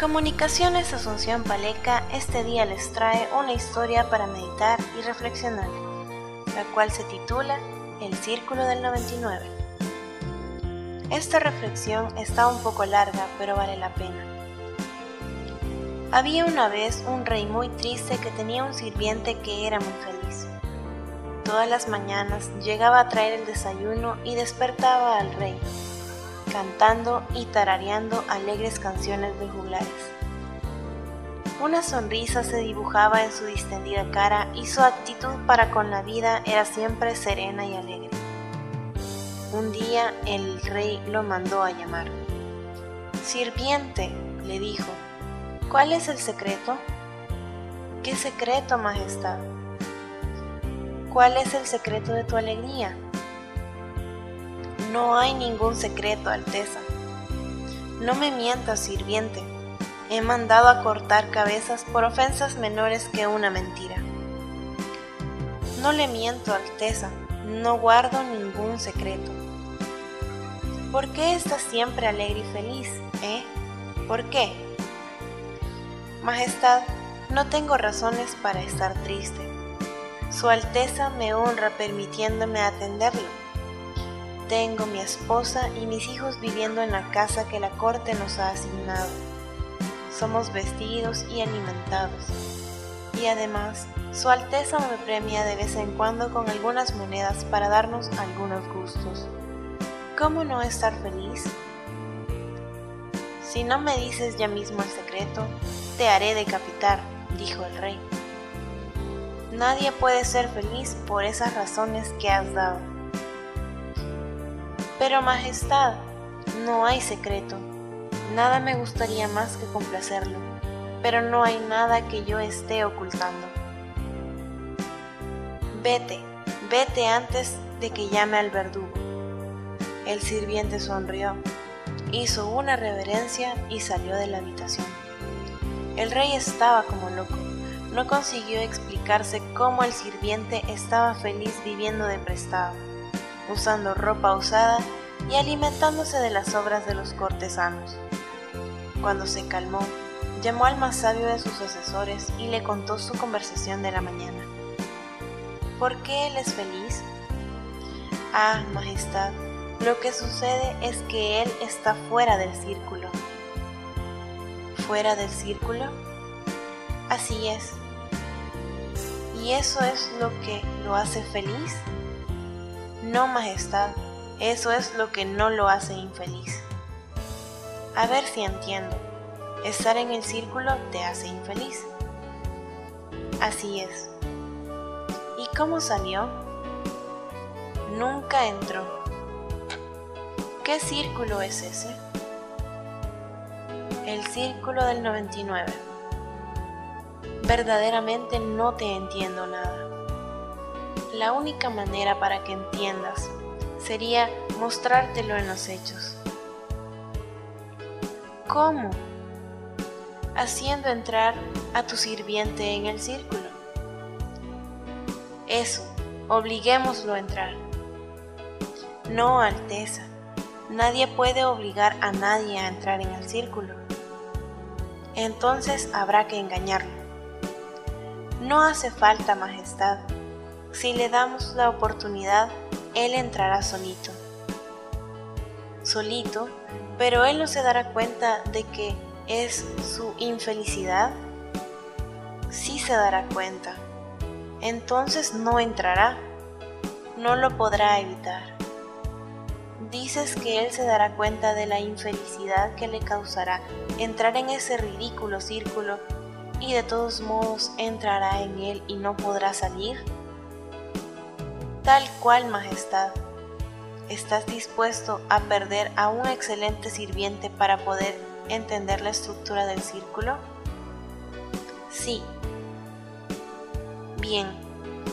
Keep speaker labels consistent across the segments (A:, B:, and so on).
A: Comunicaciones Asunción Paleca este día les trae una historia para meditar y reflexionar, la cual se titula El Círculo del 99. Esta reflexión está un poco larga, pero vale la pena. Había una vez un rey muy triste que tenía un sirviente que era muy feliz. Todas las mañanas llegaba a traer el desayuno y despertaba al rey cantando y tarareando alegres canciones de juglares. Una sonrisa se dibujaba en su distendida cara y su actitud para con la vida era siempre serena y alegre. Un día el rey lo mandó a llamar. Sirviente, le dijo, ¿cuál es el secreto? ¿Qué secreto, Majestad? ¿Cuál es el secreto de tu alegría? No hay ningún secreto, Alteza. No me mientas, sirviente. He mandado a cortar cabezas por ofensas menores que una mentira. No le miento, Alteza. No guardo ningún secreto. ¿Por qué estás siempre alegre y feliz, eh? ¿Por qué? Majestad, no tengo razones para estar triste. Su Alteza me honra permitiéndome atenderlo tengo mi esposa y mis hijos viviendo en la casa que la corte nos ha asignado. Somos vestidos y alimentados. Y además, Su Alteza me premia de vez en cuando con algunas monedas para darnos algunos gustos. ¿Cómo no estar feliz? Si no me dices ya mismo el secreto, te haré decapitar, dijo el rey. Nadie puede ser feliz por esas razones que has dado. Pero Majestad, no hay secreto. Nada me gustaría más que complacerlo, pero no hay nada que yo esté ocultando. Vete, vete antes de que llame al verdugo. El sirviente sonrió, hizo una reverencia y salió de la habitación. El rey estaba como loco. No consiguió explicarse cómo el sirviente estaba feliz viviendo de prestado usando ropa usada y alimentándose de las obras de los cortesanos. Cuando se calmó, llamó al más sabio de sus asesores y le contó su conversación de la mañana. ¿Por qué él es feliz? Ah, Majestad, lo que sucede es que él está fuera del círculo. ¿Fuera del círculo? Así es. ¿Y eso es lo que lo hace feliz? No, Majestad, eso es lo que no lo hace infeliz. A ver si entiendo. Estar en el círculo te hace infeliz. Así es. ¿Y cómo salió? Nunca entró. ¿Qué círculo es ese? El círculo del 99. Verdaderamente no te entiendo nada. La única manera para que entiendas sería mostrártelo en los hechos. ¿Cómo? Haciendo entrar a tu sirviente en el círculo. Eso, obliguémoslo a entrar. No, Alteza, nadie puede obligar a nadie a entrar en el círculo. Entonces habrá que engañarlo. No hace falta, Majestad, si le damos la oportunidad, Él entrará solito. Solito, pero Él no se dará cuenta de que es su infelicidad. Sí se dará cuenta. Entonces no entrará. No lo podrá evitar. Dices que Él se dará cuenta de la infelicidad que le causará entrar en ese ridículo círculo y de todos modos entrará en él y no podrá salir tal cual majestad. ¿Estás dispuesto a perder a un excelente sirviente para poder entender la estructura del círculo? Sí. Bien,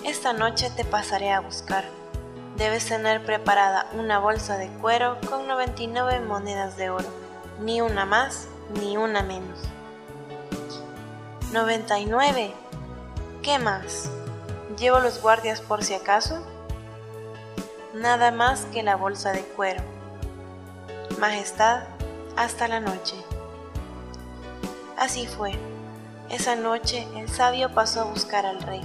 A: esta noche te pasaré a buscar. Debes tener preparada una bolsa de cuero con 99 monedas de oro, ni una más ni una menos. 99. ¿Qué más? ¿Llevo los guardias por si acaso? Nada más que la bolsa de cuero. Majestad, hasta la noche. Así fue. Esa noche el sabio pasó a buscar al rey.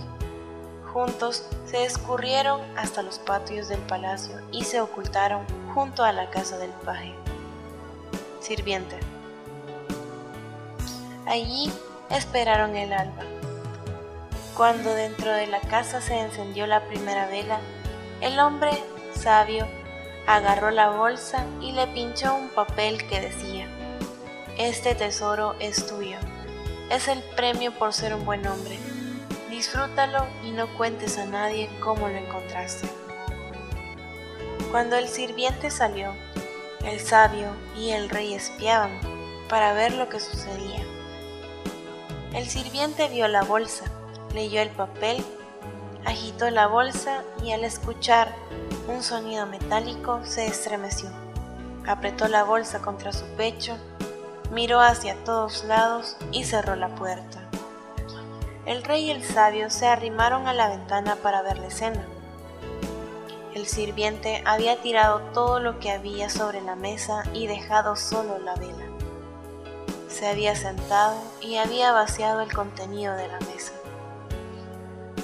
A: Juntos se escurrieron hasta los patios del palacio y se ocultaron junto a la casa del paje. Sirviente. Allí esperaron el alba. Cuando dentro de la casa se encendió la primera vela, el hombre sabio agarró la bolsa y le pinchó un papel que decía, Este tesoro es tuyo, es el premio por ser un buen hombre. Disfrútalo y no cuentes a nadie cómo lo encontraste. Cuando el sirviente salió, el sabio y el rey espiaban para ver lo que sucedía. El sirviente vio la bolsa, leyó el papel, agitó la bolsa y al escuchar un sonido metálico se estremeció. Apretó la bolsa contra su pecho, miró hacia todos lados y cerró la puerta. El rey y el sabio se arrimaron a la ventana para ver la escena. El sirviente había tirado todo lo que había sobre la mesa y dejado solo la vela se había sentado y había vaciado el contenido de la mesa.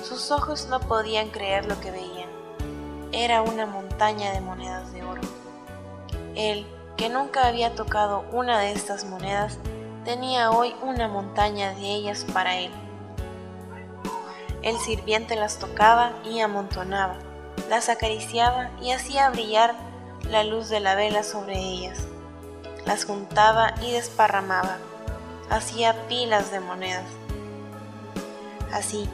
A: Sus ojos no podían creer lo que veían. Era una montaña de monedas de oro. Él, que nunca había tocado una de estas monedas, tenía hoy una montaña de ellas para él. El sirviente las tocaba y amontonaba, las acariciaba y hacía brillar la luz de la vela sobre ellas las juntaba y desparramaba, hacía pilas de monedas. Así,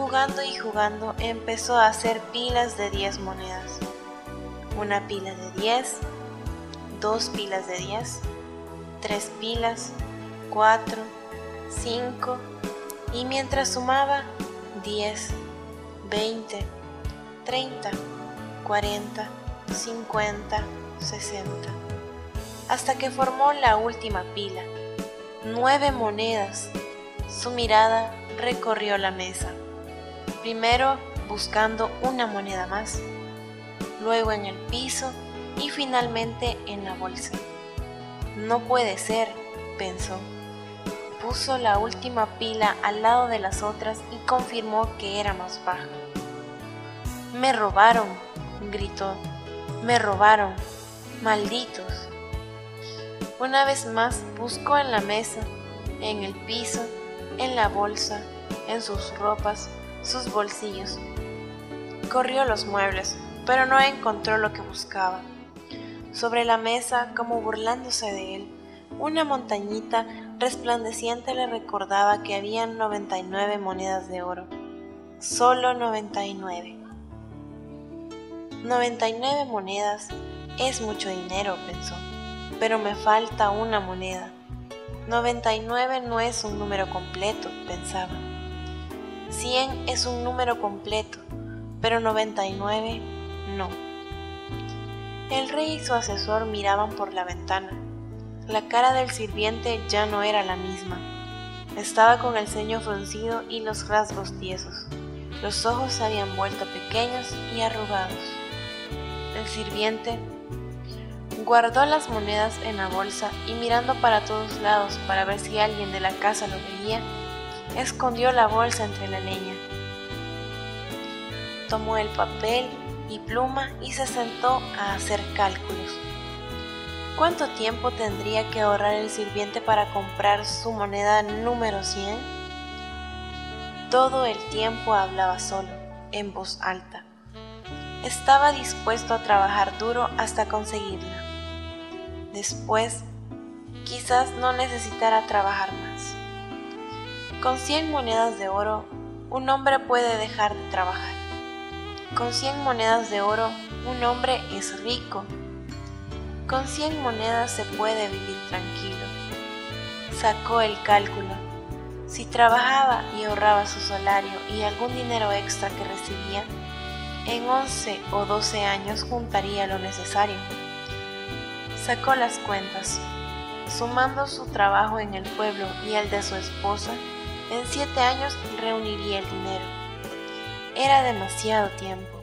A: jugando y jugando, empezó a hacer pilas de 10 monedas. Una pila de 10, dos pilas de 10, tres pilas, cuatro, cinco, y mientras sumaba 10, 20, 30, 40, 50, 60 hasta que formó la última pila. Nueve monedas. Su mirada recorrió la mesa. Primero buscando una moneda más, luego en el piso y finalmente en la bolsa. No puede ser, pensó. Puso la última pila al lado de las otras y confirmó que era más baja. Me robaron, gritó. Me robaron. Malditos. Una vez más buscó en la mesa, en el piso, en la bolsa, en sus ropas, sus bolsillos. Corrió los muebles, pero no encontró lo que buscaba. Sobre la mesa, como burlándose de él, una montañita resplandeciente le recordaba que habían 99 monedas de oro. Solo 99. 99 monedas es mucho dinero, pensó pero me falta una moneda. 99 no es un número completo, pensaba. 100 es un número completo, pero 99 no. El rey y su asesor miraban por la ventana. La cara del sirviente ya no era la misma. Estaba con el ceño fruncido y los rasgos tiesos. Los ojos se habían vuelto pequeños y arrugados. El sirviente Guardó las monedas en la bolsa y mirando para todos lados para ver si alguien de la casa lo veía, escondió la bolsa entre la leña. Tomó el papel y pluma y se sentó a hacer cálculos. ¿Cuánto tiempo tendría que ahorrar el sirviente para comprar su moneda número 100? Todo el tiempo hablaba solo, en voz alta. Estaba dispuesto a trabajar duro hasta conseguirla. Después, quizás no necesitara trabajar más. Con 100 monedas de oro, un hombre puede dejar de trabajar. Con 100 monedas de oro, un hombre es rico. Con 100 monedas se puede vivir tranquilo. Sacó el cálculo. Si trabajaba y ahorraba su salario y algún dinero extra que recibía, en 11 o 12 años juntaría lo necesario sacó las cuentas. Sumando su trabajo en el pueblo y el de su esposa, en siete años reuniría el dinero. Era demasiado tiempo.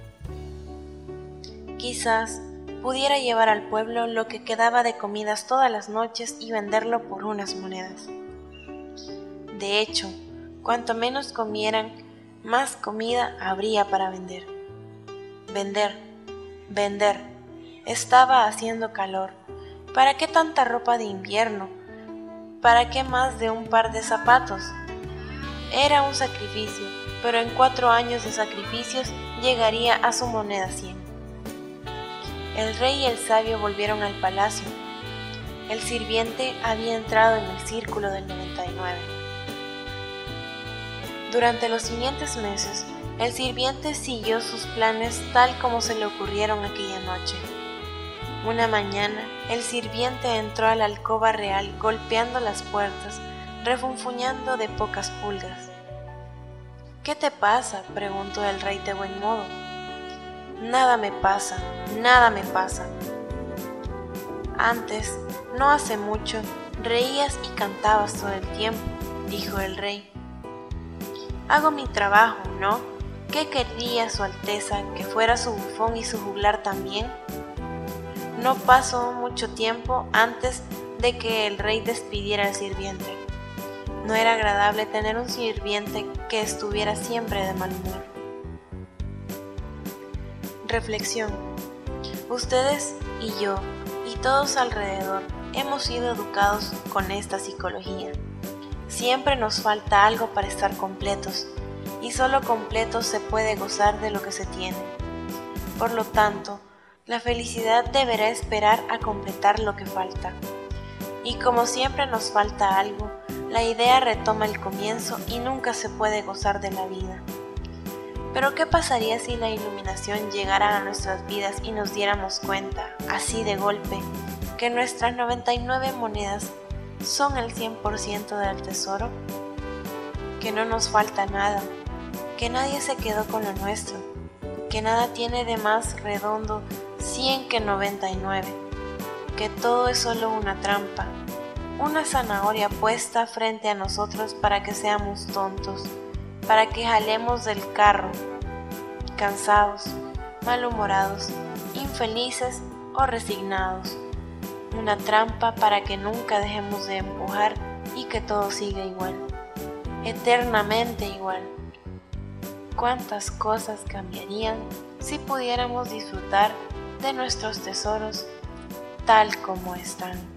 A: Quizás pudiera llevar al pueblo lo que quedaba de comidas todas las noches y venderlo por unas monedas. De hecho, cuanto menos comieran, más comida habría para vender. Vender, vender. Estaba haciendo calor. ¿Para qué tanta ropa de invierno? ¿Para qué más de un par de zapatos? Era un sacrificio, pero en cuatro años de sacrificios llegaría a su moneda cien. El rey y el sabio volvieron al palacio. El sirviente había entrado en el círculo del 99. Durante los siguientes meses, el sirviente siguió sus planes tal como se le ocurrieron aquella noche. Una mañana, el sirviente entró a la alcoba real golpeando las puertas, refunfuñando de pocas pulgas. ¿Qué te pasa? preguntó el rey de buen modo. Nada me pasa, nada me pasa. Antes, no hace mucho, reías y cantabas todo el tiempo, dijo el rey. Hago mi trabajo, ¿no? ¿Qué querría Su Alteza que fuera su bufón y su juglar también? No pasó mucho tiempo antes de que el rey despidiera al sirviente. No era agradable tener un sirviente que estuviera siempre de mal humor. Reflexión. Ustedes y yo y todos alrededor hemos sido educados con esta psicología. Siempre nos falta algo para estar completos y solo completos se puede gozar de lo que se tiene. Por lo tanto, la felicidad deberá esperar a completar lo que falta. Y como siempre nos falta algo, la idea retoma el comienzo y nunca se puede gozar de la vida. Pero ¿qué pasaría si la iluminación llegara a nuestras vidas y nos diéramos cuenta, así de golpe, que nuestras 99 monedas son el 100% del tesoro? Que no nos falta nada, que nadie se quedó con lo nuestro, que nada tiene de más redondo 100 que 99, que todo es solo una trampa, una zanahoria puesta frente a nosotros para que seamos tontos, para que jalemos del carro, cansados, malhumorados, infelices o resignados. Una trampa para que nunca dejemos de empujar y que todo siga igual, eternamente igual. ¿Cuántas cosas cambiarían si pudiéramos disfrutar de nuestros tesoros tal como están.